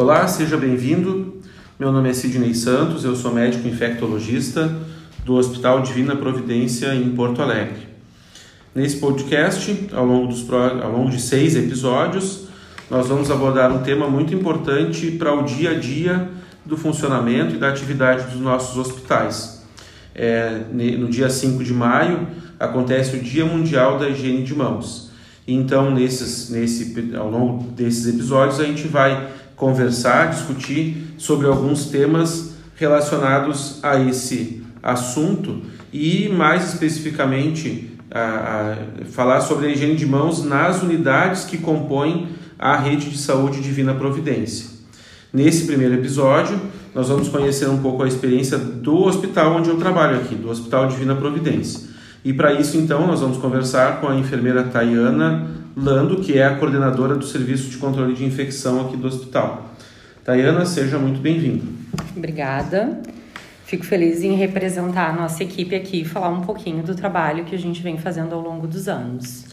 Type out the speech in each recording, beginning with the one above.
Olá, seja bem-vindo. Meu nome é Sidney Santos, eu sou médico infectologista do Hospital Divina Providência em Porto Alegre. Nesse podcast, ao longo, dos, ao longo de seis episódios, nós vamos abordar um tema muito importante para o dia a dia do funcionamento e da atividade dos nossos hospitais. É, no dia 5 de maio acontece o Dia Mundial da Higiene de Mãos. Então, nesses, nesse, ao longo desses episódios, a gente vai conversar, discutir sobre alguns temas relacionados a esse assunto e, mais especificamente, a, a falar sobre a higiene de mãos nas unidades que compõem a rede de saúde Divina Providência. Nesse primeiro episódio, nós vamos conhecer um pouco a experiência do hospital onde eu trabalho aqui, do Hospital Divina Providência. E para isso, então, nós vamos conversar com a enfermeira Tayana Lando, que é a coordenadora do Serviço de Controle de Infecção aqui do hospital. Tayana, seja muito bem-vinda. Obrigada. Fico feliz em representar a nossa equipe aqui e falar um pouquinho do trabalho que a gente vem fazendo ao longo dos anos.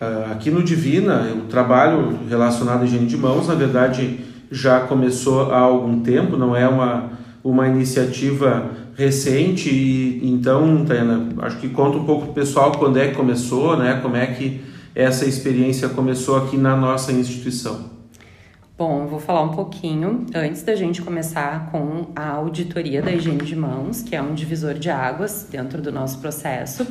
Ah, aqui no Divina, o trabalho relacionado à higiene de mãos, na verdade, já começou há algum tempo, não é uma, uma iniciativa recente. E, então, Tayana, acho que conta um pouco para o pessoal quando é que começou, né? como é que essa experiência começou aqui na nossa instituição. Bom, eu vou falar um pouquinho antes da gente começar com a auditoria da higiene de mãos, que é um divisor de águas dentro do nosso processo.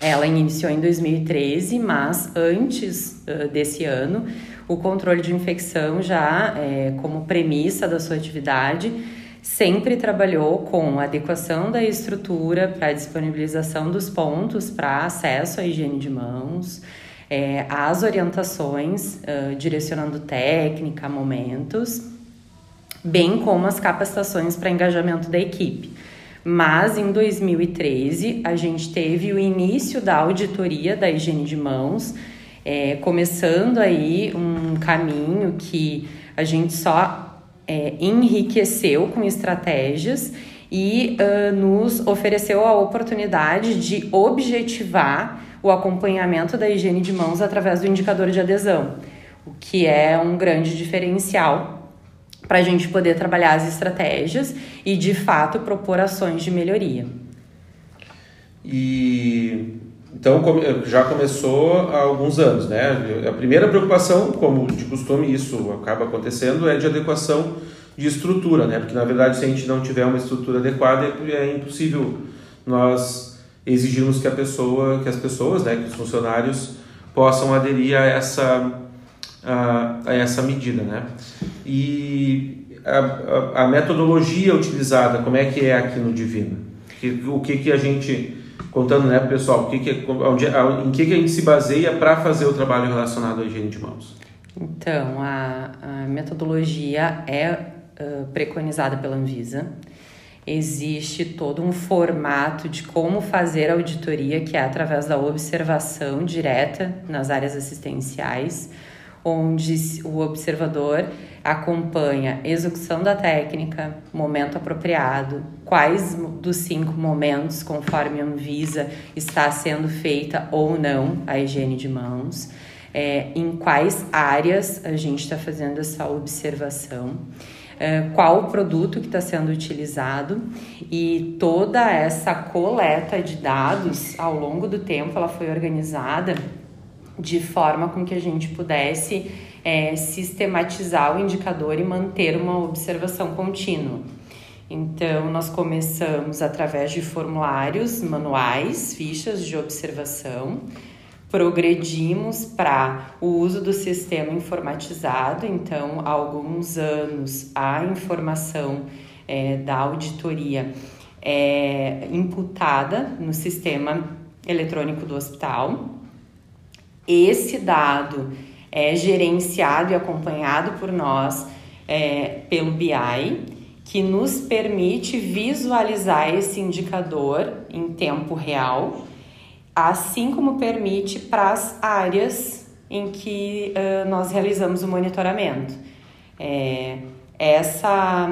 Ela iniciou em 2013, mas antes uh, desse ano, o controle de infecção já é, como premissa da sua atividade sempre trabalhou com adequação da estrutura para disponibilização dos pontos para acesso à higiene de mãos, é, as orientações, uh, direcionando técnica, momentos, bem como as capacitações para engajamento da equipe. Mas em 2013 a gente teve o início da auditoria da higiene de mãos é, começando aí um caminho que a gente só é, enriqueceu com estratégias e uh, nos ofereceu a oportunidade de objetivar o acompanhamento da higiene de mãos através do indicador de adesão, o que é um grande diferencial para a gente poder trabalhar as estratégias e de fato propor ações de melhoria. E então já começou há alguns anos, né? A primeira preocupação, como de costume isso acaba acontecendo, é de adequação de estrutura, né? Porque na verdade se a gente não tiver uma estrutura adequada é impossível nós exigirmos que a pessoa, que as pessoas, né, que os funcionários possam aderir a essa a, a essa medida, né? E a, a, a metodologia utilizada, como é que é aqui no Divina? O que que a gente contando né, pessoal o que que, onde, em que, que a gente se baseia para fazer o trabalho relacionado à higiene de mãos. Então, a, a metodologia é uh, preconizada pela Anvisa. Existe todo um formato de como fazer a auditoria, que é através da observação direta nas áreas assistenciais, onde o observador acompanha execução da técnica, momento apropriado, quais dos cinco momentos, conforme a Anvisa, está sendo feita ou não a higiene de mãos, é, em quais áreas a gente está fazendo essa observação. É, qual o produto que está sendo utilizado e toda essa coleta de dados ao longo do tempo ela foi organizada de forma com que a gente pudesse é, sistematizar o indicador e manter uma observação contínua. Então, nós começamos através de formulários manuais, fichas de observação, progredimos para o uso do sistema informatizado. Então, há alguns anos, a informação é, da auditoria é imputada no sistema eletrônico do hospital. Esse dado é gerenciado e acompanhado por nós é, pelo BI, que nos permite visualizar esse indicador em tempo real, assim como permite para as áreas em que uh, nós realizamos o monitoramento. É, essa,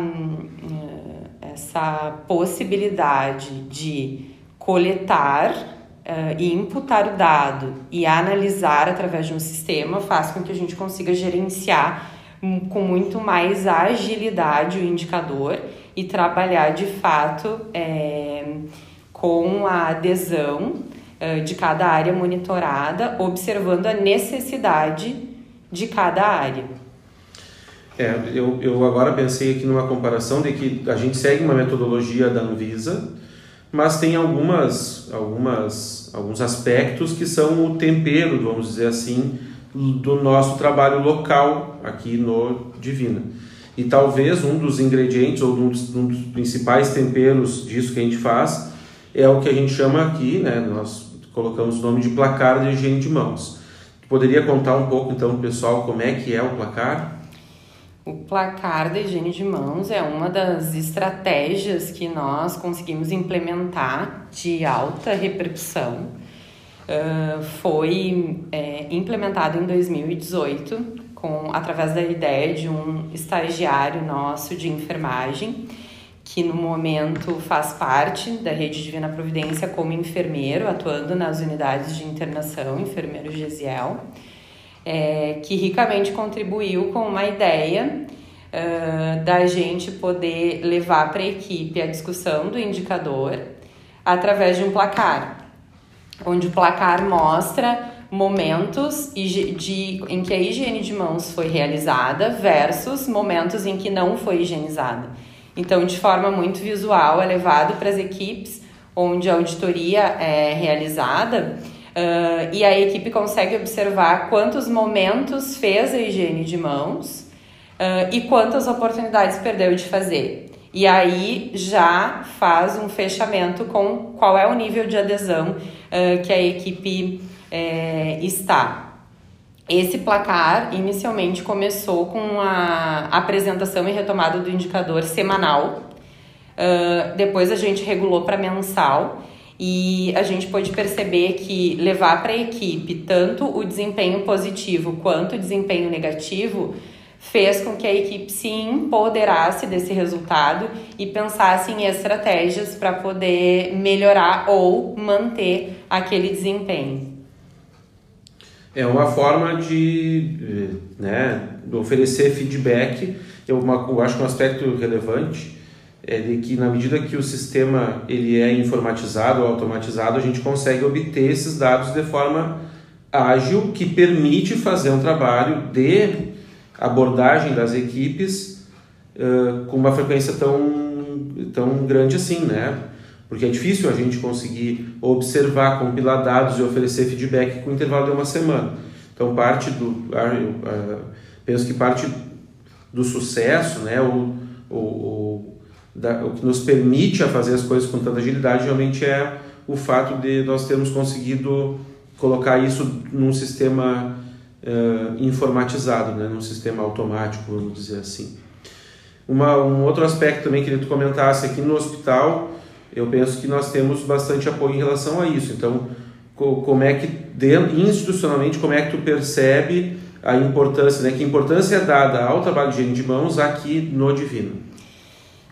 essa possibilidade de coletar uh, e imputar o dado e analisar através de um sistema faz com que a gente consiga gerenciar com muito mais agilidade o indicador e trabalhar de fato é, com a adesão é, de cada área monitorada, observando a necessidade de cada área. É, eu, eu agora pensei aqui numa comparação de que a gente segue uma metodologia da Anvisa, mas tem algumas, algumas, alguns aspectos que são o tempero, vamos dizer assim, do nosso trabalho local aqui no Divina. E talvez um dos ingredientes ou um dos, um dos, principais temperos disso que a gente faz é o que a gente chama aqui, né? Nós colocamos o nome de placar de higiene de mãos. Poderia contar um pouco então pessoal como é que é o placar? O placar de higiene de mãos é uma das estratégias que nós conseguimos implementar de alta repercussão. Uh, foi é, implementado em 2018 com através da ideia de um estagiário nosso de enfermagem que no momento faz parte da rede Divina Providência como enfermeiro atuando nas unidades de internação, enfermeiro Gesiel é, que ricamente contribuiu com uma ideia uh, da gente poder levar para a equipe a discussão do indicador através de um placar, onde o placar mostra momentos de, em que a higiene de mãos foi realizada versus momentos em que não foi higienizada. Então, de forma muito visual, é levado para as equipes onde a auditoria é realizada Uh, e a equipe consegue observar quantos momentos fez a higiene de mãos uh, e quantas oportunidades perdeu de fazer. E aí já faz um fechamento com qual é o nível de adesão uh, que a equipe eh, está. Esse placar inicialmente começou com a apresentação e retomada do indicador semanal, depois a gente regulou para mensal e a gente pôde perceber que levar para a equipe tanto o desempenho positivo quanto o desempenho negativo fez com que a equipe se empoderasse desse resultado e pensasse em estratégias para poder melhorar ou manter aquele desempenho. É uma forma de né, oferecer feedback. Eu, uma, eu acho um aspecto relevante é de que na medida que o sistema ele é informatizado ou automatizado, a gente consegue obter esses dados de forma ágil que permite fazer um trabalho de abordagem das equipes uh, com uma frequência tão, tão grande assim, né? Porque é difícil a gente conseguir observar, compilar dados e oferecer feedback com intervalo de uma semana. Então, parte do. Uh, uh, penso que parte do sucesso, né? O, o, da, o que nos permite a fazer as coisas com tanta agilidade realmente é o fato de nós termos conseguido colocar isso num sistema uh, informatizado, né, num sistema automático, vamos dizer assim. Uma, um outro aspecto também que tu comentasse aqui no hospital, eu penso que nós temos bastante apoio em relação a isso. Então, co como é que dentro, institucionalmente como é que tu percebe a importância, né, que importância é dada ao trabalho de higiene de mãos aqui no Divino?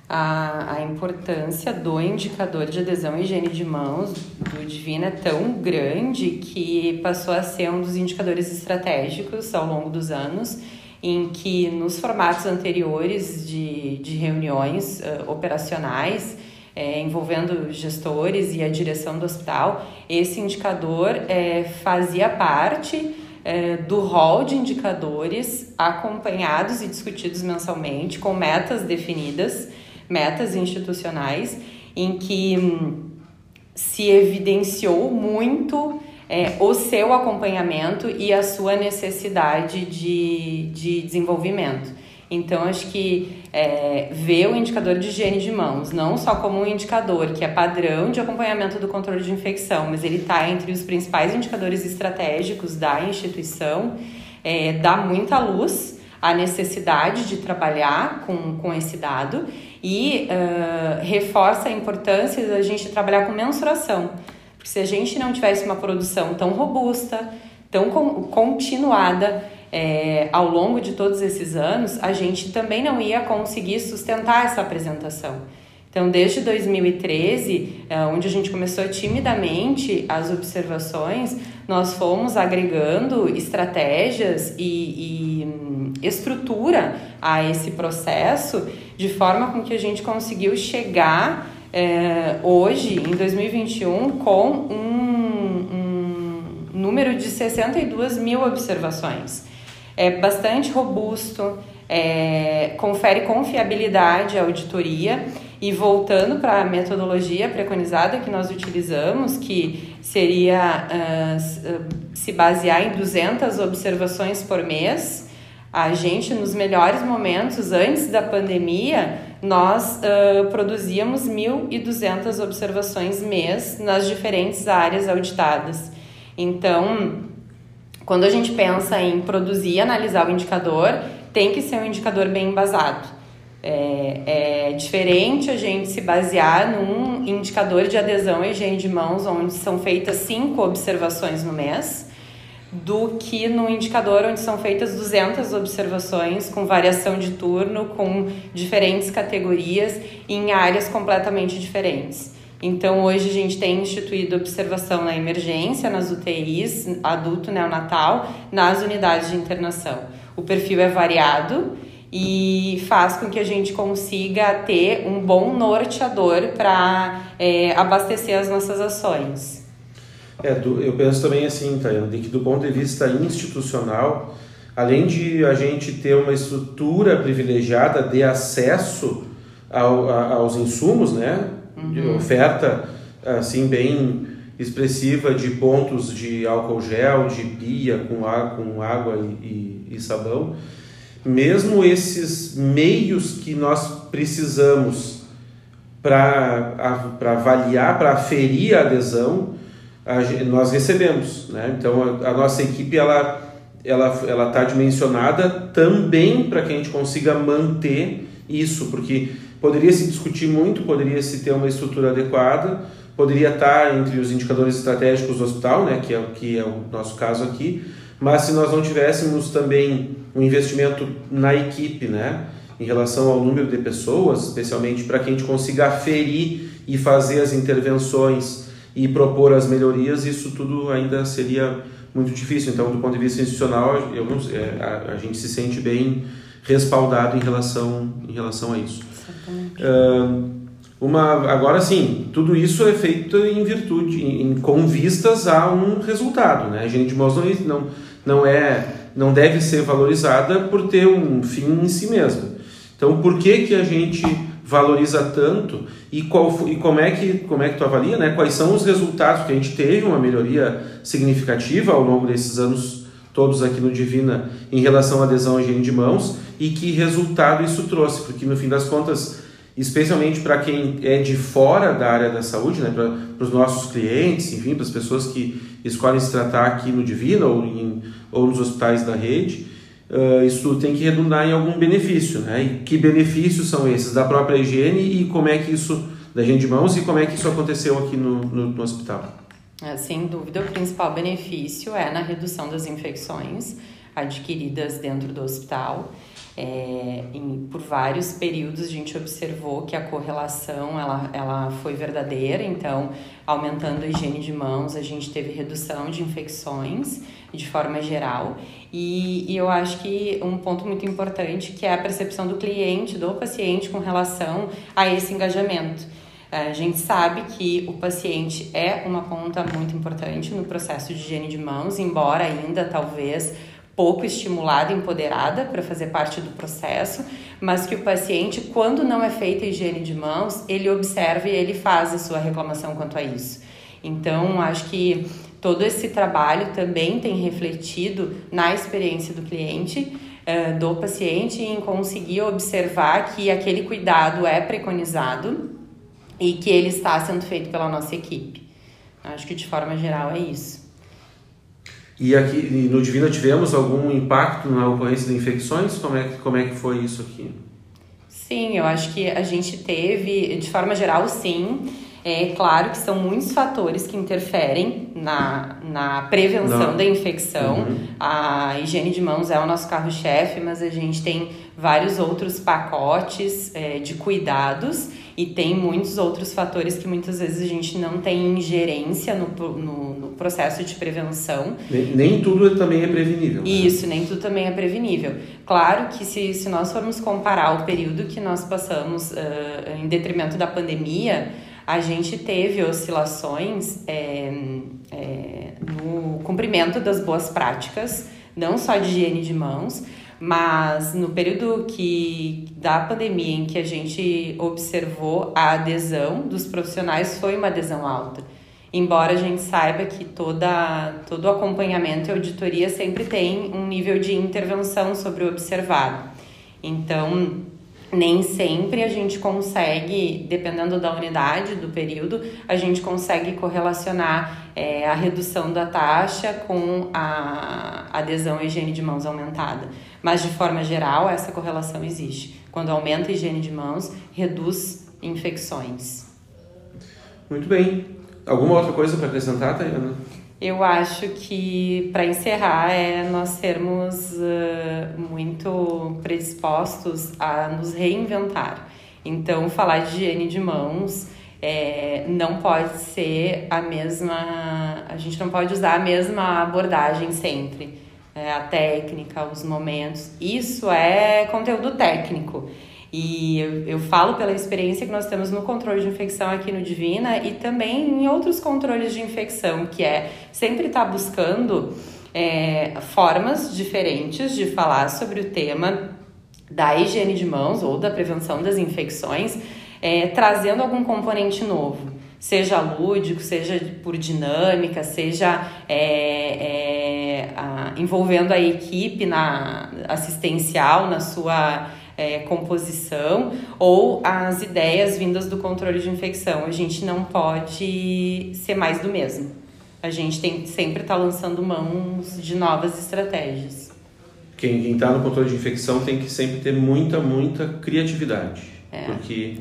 A, a importância do indicador de adesão e higiene de mãos do Divina é tão grande que passou a ser um dos indicadores estratégicos ao longo dos anos, em que nos formatos anteriores de, de reuniões uh, operacionais, é, envolvendo gestores e a direção do hospital, esse indicador é, fazia parte é, do rol de indicadores acompanhados e discutidos mensalmente, com metas definidas metas institucionais, em que hum, se evidenciou muito é, o seu acompanhamento e a sua necessidade de, de desenvolvimento. Então, acho que é, ver o indicador de higiene de mãos não só como um indicador que é padrão de acompanhamento do controle de infecção, mas ele está entre os principais indicadores estratégicos da instituição, é, dá muita luz à necessidade de trabalhar com, com esse dado e uh, reforça a importância da gente trabalhar com mensuração. Porque se a gente não tivesse uma produção tão robusta, tão continuada é, ao longo de todos esses anos, a gente também não ia conseguir sustentar essa apresentação. Então, desde 2013, é, onde a gente começou timidamente as observações, nós fomos agregando estratégias e, e estrutura a esse processo de forma com que a gente conseguiu chegar é, hoje, em 2021, com um, um número de 62 mil observações. É bastante robusto, é, confere confiabilidade à auditoria e voltando para a metodologia preconizada que nós utilizamos, que seria uh, se basear em 200 observações por mês, a gente, nos melhores momentos, antes da pandemia, nós uh, produzíamos 1.200 observações mês nas diferentes áreas auditadas. Então, quando a gente pensa em produzir e analisar o indicador, tem que ser um indicador bem embasado. É, é, diferente a gente se basear num indicador de adesão e higiene de mãos, onde são feitas cinco observações no mês, do que no indicador onde são feitas 200 observações com variação de turno, com diferentes categorias em áreas completamente diferentes. Então, hoje a gente tem instituído observação na emergência, nas UTIs, adulto neonatal, nas unidades de internação. O perfil é variado e faz com que a gente consiga ter um bom norteador para é, abastecer as nossas ações. É, do, eu penso também assim, Tayana, de que do ponto de vista institucional, além de a gente ter uma estrutura privilegiada de acesso ao, a, aos insumos, né, uhum. de oferta assim bem expressiva de pontos de álcool gel, de pia com, a, com água e, e, e sabão, mesmo esses meios que nós precisamos para avaliar, para aferir a adesão, nós recebemos. Né? Então, a, nossa equipe ela ela ela está dimensionada também para que a gente consiga manter isso, porque poderia se discutir muito, poderia se ter uma estrutura adequada, poderia estar tá entre os indicadores estratégicos do hospital, né, que é que é o nosso caso aqui, mas se nós não tivéssemos também um investimento na equipe, né, em relação ao número de pessoas, especialmente para que a gente consiga aferir e fazer as intervenções e propor as melhorias, isso tudo ainda seria muito difícil. Então, do ponto de vista institucional, eu não, é, a, a, gente se sente bem respaldado em relação, em relação a isso. Uh, uma, agora sim, tudo isso é feito em virtude, em, com vistas a um resultado. Né? A higiene de mãos não, não, não, é, não deve ser valorizada por ter um fim em si mesma. Então, por que, que a gente valoriza tanto e, qual, e como, é que, como é que tu avalia, né? Quais são os resultados? que a gente teve uma melhoria significativa ao longo desses anos todos aqui no Divina em relação à adesão à higiene de mãos e que resultado isso trouxe, porque no fim das contas, especialmente para quem é de fora da área da saúde, né, para os nossos clientes, enfim, para as pessoas que escolhem se tratar aqui no Divina ou, em, ou nos hospitais da rede, uh, isso tem que redundar em algum benefício, né? E que benefícios são esses da própria higiene e como é que isso, da higiene de mãos e como é que isso aconteceu aqui no, no, no hospital? É, sem dúvida, o principal benefício é na redução das infecções adquiridas dentro do hospital. É, em, por vários períodos a gente observou que a correlação ela, ela foi verdadeira, então aumentando a higiene de mãos a gente teve redução de infecções de forma geral e, e eu acho que um ponto muito importante que é a percepção do cliente, do paciente com relação a esse engajamento. A gente sabe que o paciente é uma ponta muito importante no processo de higiene de mãos, embora ainda talvez pouco estimulada, empoderada para fazer parte do processo, mas que o paciente, quando não é feita a higiene de mãos, ele observa e ele faz a sua reclamação quanto a isso. Então, acho que todo esse trabalho também tem refletido na experiência do cliente, eh, do paciente, em conseguir observar que aquele cuidado é preconizado e que ele está sendo feito pela nossa equipe. Acho que de forma geral é isso. E aqui no Divina tivemos algum impacto na ocorrência de infecções? Como é, como é que foi isso aqui? Sim, eu acho que a gente teve, de forma geral, sim. É claro que são muitos fatores que interferem na, na prevenção Não. da infecção. Uhum. A higiene de mãos é o nosso carro-chefe, mas a gente tem vários outros pacotes é, de cuidados e tem muitos outros fatores que muitas vezes a gente não tem ingerência no, no, no processo de prevenção. Nem, nem, tudo também é prevenível. Né? Isso, nem tudo também é prevenível. Claro que se, se nós formos comparar o período que nós passamos uh, em detrimento da pandemia, a gente teve oscilações é, é, no cumprimento das boas práticas, não só de higiene de mãos, mas no período que da pandemia em que a gente observou a adesão dos profissionais foi uma adesão alta. Embora a gente saiba que toda, todo acompanhamento e auditoria sempre tem um nível de intervenção sobre o observado. Então, nem sempre a gente consegue, dependendo da unidade, do período, a gente consegue correlacionar é, a redução da taxa com a adesão à higiene de mãos aumentada. Mas, de forma geral, essa correlação existe. Quando aumenta a higiene de mãos, reduz infecções. Muito bem. Alguma outra coisa para acrescentar, Tayana? Eu acho que, para encerrar, é nós sermos uh, muito predispostos a nos reinventar. Então, falar de higiene de mãos é, não pode ser a mesma. A gente não pode usar a mesma abordagem sempre. É, a técnica, os momentos. Isso é conteúdo técnico. E eu, eu falo pela experiência que nós temos no controle de infecção aqui no Divina e também em outros controles de infecção, que é sempre estar tá buscando é, formas diferentes de falar sobre o tema da higiene de mãos ou da prevenção das infecções, é, trazendo algum componente novo, seja lúdico, seja por dinâmica, seja é, é a, envolvendo a equipe na assistencial na sua é, composição ou as ideias vindas do controle de infecção. A gente não pode ser mais do mesmo. A gente tem que sempre estar tá lançando mãos de novas estratégias. Quem está no controle de infecção tem que sempre ter muita, muita criatividade. É. Porque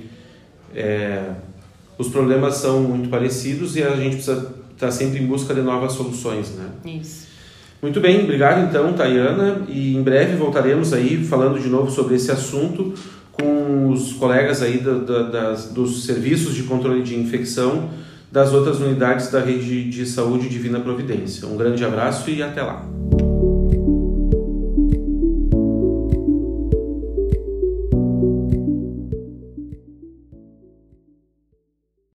é, os problemas são muito parecidos e a gente precisa estar tá sempre em busca de novas soluções, né? Isso. Muito bem, obrigado então, Tayana, e em breve voltaremos aí falando de novo sobre esse assunto com os colegas aí da, da, das, dos serviços de controle de infecção das outras unidades da rede de saúde Divina Providência. Um grande abraço e até lá.